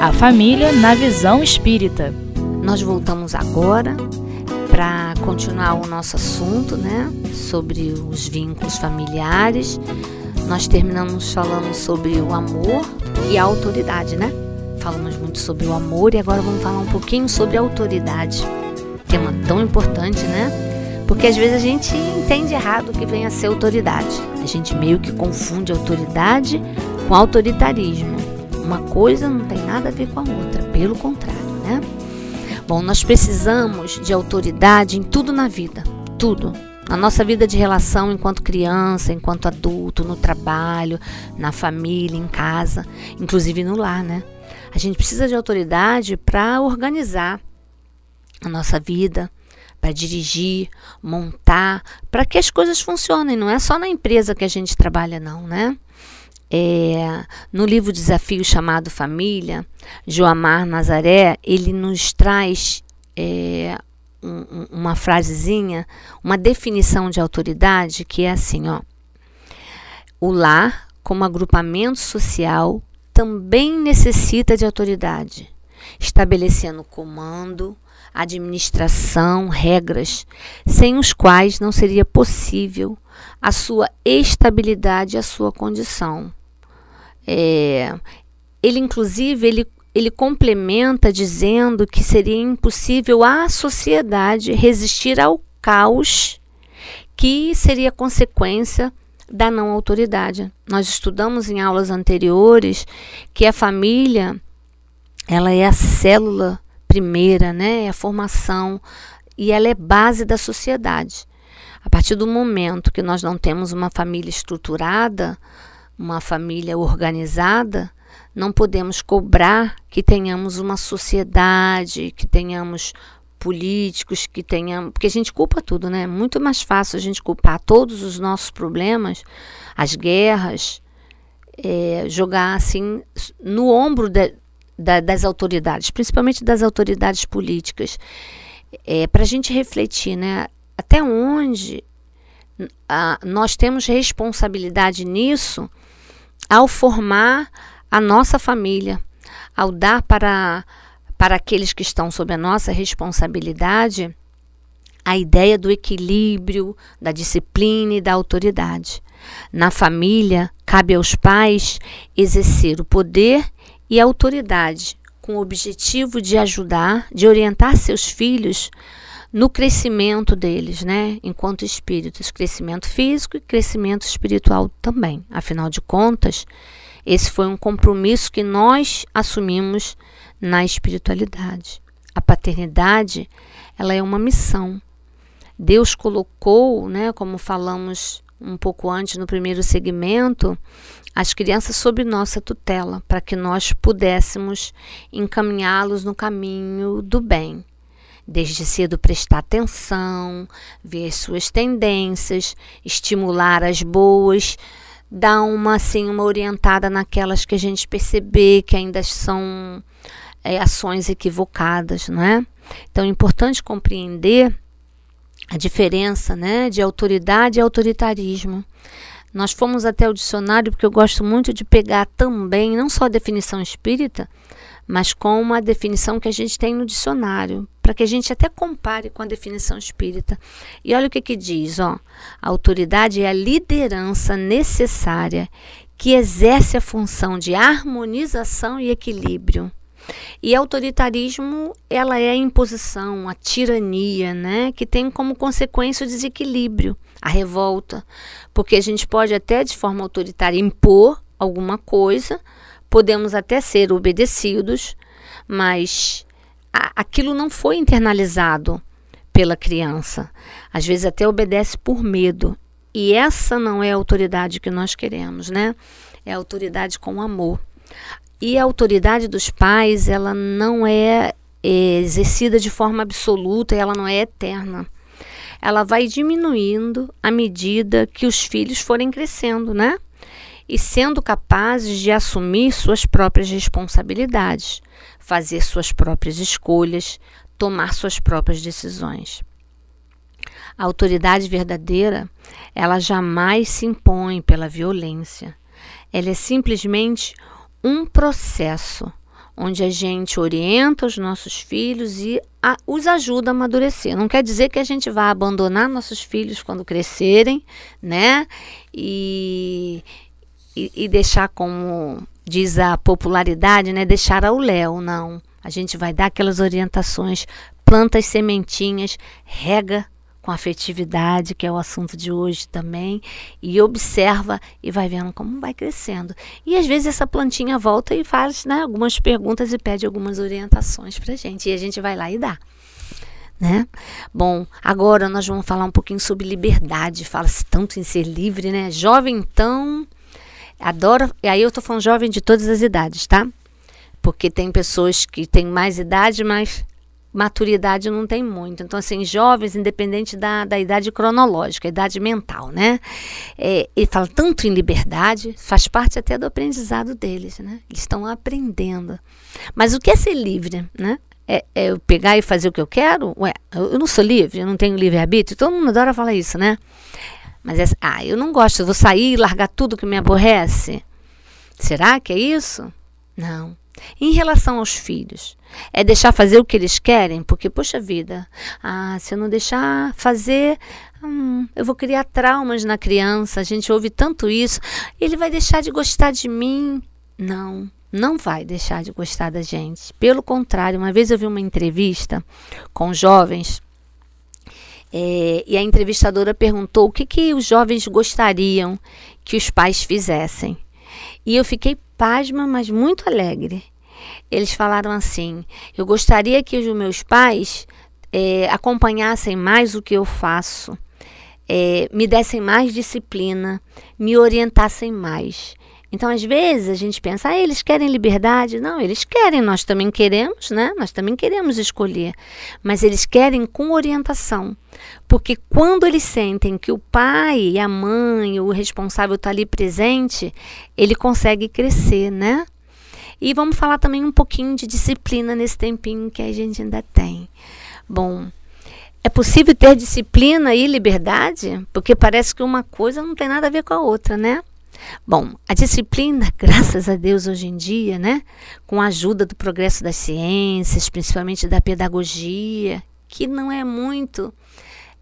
A família na visão espírita. Nós voltamos agora para continuar o nosso assunto, né, sobre os vínculos familiares. Nós terminamos falando sobre o amor e a autoridade, né? Falamos muito sobre o amor e agora vamos falar um pouquinho sobre a autoridade. Tema tão importante, né? Porque às vezes a gente entende errado o que vem a ser autoridade. A gente meio que confunde autoridade com autoritarismo. Uma coisa não tem nada a ver com a outra, pelo contrário, né? Bom, nós precisamos de autoridade em tudo na vida, tudo. Na nossa vida de relação enquanto criança, enquanto adulto, no trabalho, na família, em casa, inclusive no lar, né? A gente precisa de autoridade para organizar a nossa vida, para dirigir, montar, para que as coisas funcionem. Não é só na empresa que a gente trabalha, não, né? É, no livro Desafio chamado Família, Joamar Nazaré, ele nos traz é, um, uma frasezinha, uma definição de autoridade que é assim, ó. O lar, como agrupamento social, também necessita de autoridade, estabelecendo comando, administração, regras, sem os quais não seria possível a sua estabilidade e a sua condição. É, ele, inclusive, ele, ele complementa dizendo que seria impossível à sociedade resistir ao caos que seria consequência da não autoridade. Nós estudamos em aulas anteriores que a família ela é a célula primeira, né? É a formação e ela é base da sociedade. A partir do momento que nós não temos uma família estruturada, uma família organizada, não podemos cobrar que tenhamos uma sociedade, que tenhamos políticos, que tenhamos. Porque a gente culpa tudo, né? É muito mais fácil a gente culpar todos os nossos problemas, as guerras, é, jogar assim no ombro de, da, das autoridades, principalmente das autoridades políticas. É, Para a gente refletir, né? Até onde nós temos responsabilidade nisso ao formar a nossa família, ao dar para, para aqueles que estão sob a nossa responsabilidade a ideia do equilíbrio, da disciplina e da autoridade. Na família, cabe aos pais exercer o poder e a autoridade com o objetivo de ajudar, de orientar seus filhos no crescimento deles, né, enquanto espíritos, crescimento físico e crescimento espiritual também. Afinal de contas, esse foi um compromisso que nós assumimos na espiritualidade. A paternidade, ela é uma missão. Deus colocou, né, como falamos um pouco antes no primeiro segmento, as crianças sob nossa tutela, para que nós pudéssemos encaminhá-los no caminho do bem desde cedo prestar atenção, ver as suas tendências, estimular as boas, dar uma assim uma orientada naquelas que a gente perceber que ainda são é, ações equivocadas, não é? Então é importante compreender a diferença, né, de autoridade e autoritarismo. Nós fomos até o dicionário porque eu gosto muito de pegar também não só a definição espírita, mas com uma definição que a gente tem no dicionário, para que a gente até compare com a definição espírita. E olha o que, que diz: ó, a autoridade é a liderança necessária que exerce a função de harmonização e equilíbrio. E autoritarismo, ela é a imposição, a tirania, né, que tem como consequência o desequilíbrio, a revolta, porque a gente pode até de forma autoritária impor alguma coisa, podemos até ser obedecidos, mas a, aquilo não foi internalizado pela criança. Às vezes até obedece por medo. E essa não é a autoridade que nós queremos, né? É a autoridade com amor. E a autoridade dos pais, ela não é, é exercida de forma absoluta, ela não é eterna. Ela vai diminuindo à medida que os filhos forem crescendo, né? E sendo capazes de assumir suas próprias responsabilidades, fazer suas próprias escolhas, tomar suas próprias decisões. A autoridade verdadeira, ela jamais se impõe pela violência. Ela é simplesmente um processo onde a gente orienta os nossos filhos e a, os ajuda a amadurecer. Não quer dizer que a gente vá abandonar nossos filhos quando crescerem, né? E, e, deixar como diz a popularidade, né? Deixar ao léu, não. A gente vai dar aquelas orientações, planta as sementinhas, rega com afetividade, que é o assunto de hoje também, e observa e vai vendo como vai crescendo. E às vezes essa plantinha volta e faz né, algumas perguntas e pede algumas orientações para gente, e a gente vai lá e dá. Né? Bom, agora nós vamos falar um pouquinho sobre liberdade. Fala-se tanto em ser livre, né? Jovem, então, adora. E aí eu tô falando jovem de todas as idades, tá? Porque tem pessoas que têm mais idade, mas maturidade não tem muito. Então, assim, jovens, independente da, da idade cronológica, idade mental, né? É, ele fala tanto em liberdade, faz parte até do aprendizado deles, né? Eles estão aprendendo. Mas o que é ser livre, né? É, é, eu pegar e fazer o que eu quero? Ué, eu não sou livre, eu não tenho livre-arbítrio? Todo mundo adora falar isso, né? Mas, é, ah, eu não gosto, eu vou sair e largar tudo que me aborrece. Será que é isso? Não. Em relação aos filhos, é deixar fazer o que eles querem, porque, poxa vida, ah, se eu não deixar fazer, hum, eu vou criar traumas na criança. A gente ouve tanto isso. Ele vai deixar de gostar de mim? Não, não vai deixar de gostar da gente. Pelo contrário, uma vez eu vi uma entrevista com jovens. É, e a entrevistadora perguntou o que, que os jovens gostariam que os pais fizessem. E eu fiquei pasma, mas muito alegre. Eles falaram assim: Eu gostaria que os meus pais é, acompanhassem mais o que eu faço, é, me dessem mais disciplina, me orientassem mais. Então, às vezes, a gente pensa, ah, eles querem liberdade. Não, eles querem, nós também queremos, né? Nós também queremos escolher. Mas eles querem com orientação. Porque quando eles sentem que o pai e a mãe, o responsável está ali presente, ele consegue crescer, né? E vamos falar também um pouquinho de disciplina nesse tempinho que a gente ainda tem. Bom, é possível ter disciplina e liberdade? Porque parece que uma coisa não tem nada a ver com a outra, né? Bom, a disciplina, graças a Deus hoje em dia, né, com a ajuda do progresso das ciências, principalmente da pedagogia, que não é muito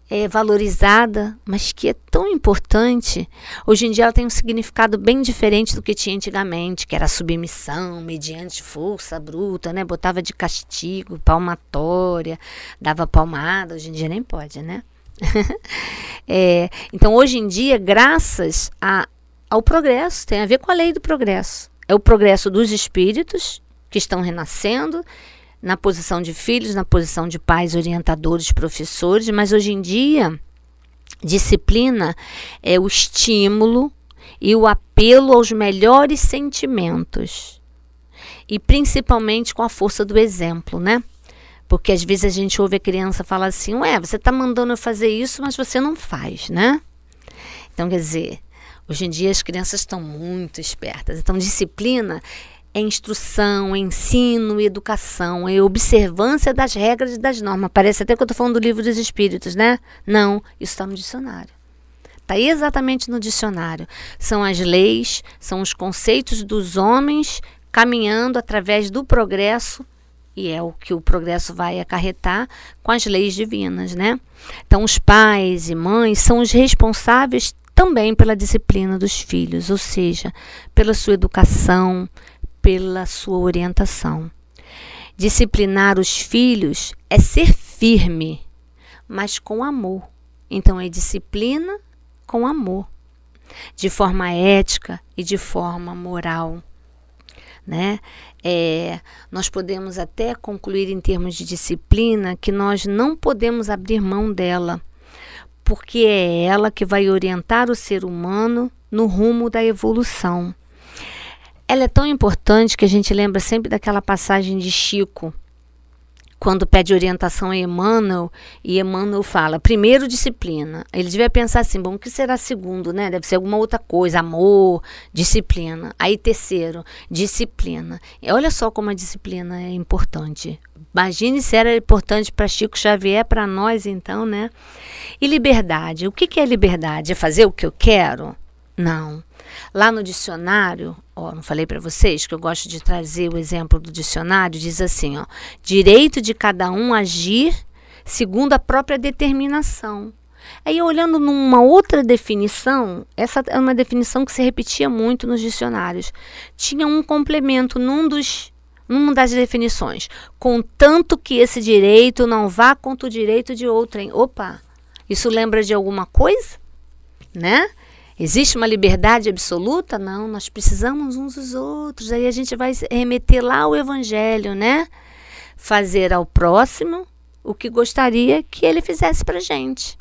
é, valorizada, mas que é tão importante. Hoje em dia ela tem um significado bem diferente do que tinha antigamente, que era submissão, mediante força bruta, né? Botava de castigo, palmatória, dava palmada. Hoje em dia nem pode, né? é, então, hoje em dia, graças a, ao progresso, tem a ver com a lei do progresso. É o progresso dos espíritos que estão renascendo na posição de filhos, na posição de pais, orientadores, professores, mas hoje em dia, disciplina é o estímulo e o apelo aos melhores sentimentos. E principalmente com a força do exemplo, né? Porque às vezes a gente ouve a criança falar assim: Ué, você está mandando eu fazer isso, mas você não faz, né? Então, quer dizer, Hoje em dia as crianças estão muito espertas. Então, disciplina é instrução, é ensino, educação, é observância das regras e das normas. Parece até que eu estou falando do livro dos espíritos, né? Não, isso está no dicionário. Está exatamente no dicionário. São as leis, são os conceitos dos homens caminhando através do progresso e é o que o progresso vai acarretar com as leis divinas, né? Então, os pais e mães são os responsáveis também pela disciplina dos filhos, ou seja, pela sua educação, pela sua orientação. Disciplinar os filhos é ser firme, mas com amor. Então é disciplina com amor, de forma ética e de forma moral. Né? É, nós podemos até concluir em termos de disciplina que nós não podemos abrir mão dela, porque é ela que vai orientar o ser humano no rumo da evolução. Ela é tão importante que a gente lembra sempre daquela passagem de Chico, quando pede orientação a Emmanuel, e Emmanuel fala, primeiro disciplina. Ele devia pensar assim, bom, o que será segundo, né? Deve ser alguma outra coisa, amor, disciplina. Aí terceiro, disciplina. E olha só como a disciplina é importante. Imagine se era importante para Chico Xavier, para nós então, né? E liberdade. O que, que é liberdade? É fazer o que eu quero? Não. Lá no dicionário, ó, não falei para vocês que eu gosto de trazer o exemplo do dicionário, diz assim, ó, direito de cada um agir segundo a própria determinação. Aí, olhando numa outra definição, essa é uma definição que se repetia muito nos dicionários. Tinha um complemento num dos, numa das definições. Contanto que esse direito não vá contra o direito de outrem. Opa, isso lembra de alguma coisa? Né? Existe uma liberdade absoluta? Não, nós precisamos uns dos outros. Aí a gente vai remeter lá ao Evangelho, né? Fazer ao próximo o que gostaria que ele fizesse para gente.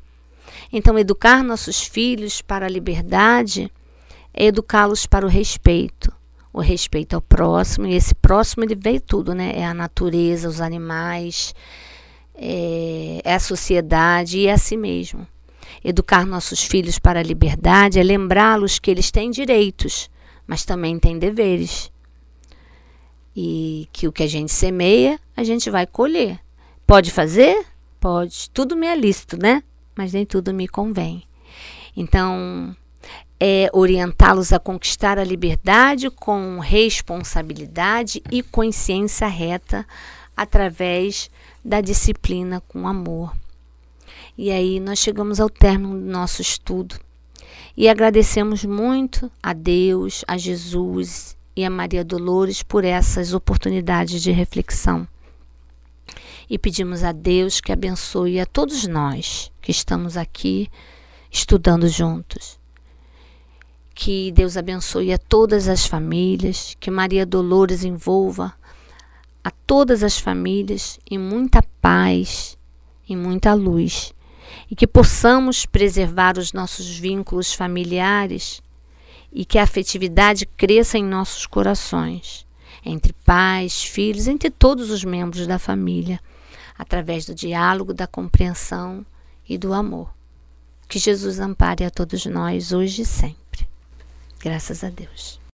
Então, educar nossos filhos para a liberdade é educá-los para o respeito. O respeito ao próximo, e esse próximo ele veio tudo, né? É a natureza, os animais, é, é a sociedade e é a si mesmo. Educar nossos filhos para a liberdade é lembrá-los que eles têm direitos, mas também têm deveres. E que o que a gente semeia, a gente vai colher. Pode fazer? Pode. Tudo me é lícito, né? Mas nem tudo me convém. Então, é orientá-los a conquistar a liberdade com responsabilidade e consciência reta através da disciplina com amor. E aí nós chegamos ao término do nosso estudo. E agradecemos muito a Deus, a Jesus e a Maria Dolores por essas oportunidades de reflexão. E pedimos a Deus que abençoe a todos nós que estamos aqui estudando juntos. Que Deus abençoe a todas as famílias, que Maria Dolores envolva a todas as famílias em muita paz, em muita luz, e que possamos preservar os nossos vínculos familiares e que a afetividade cresça em nossos corações, entre pais, filhos, entre todos os membros da família através do diálogo, da compreensão e do amor. Que Jesus ampare a todos nós hoje e sempre. Graças a Deus.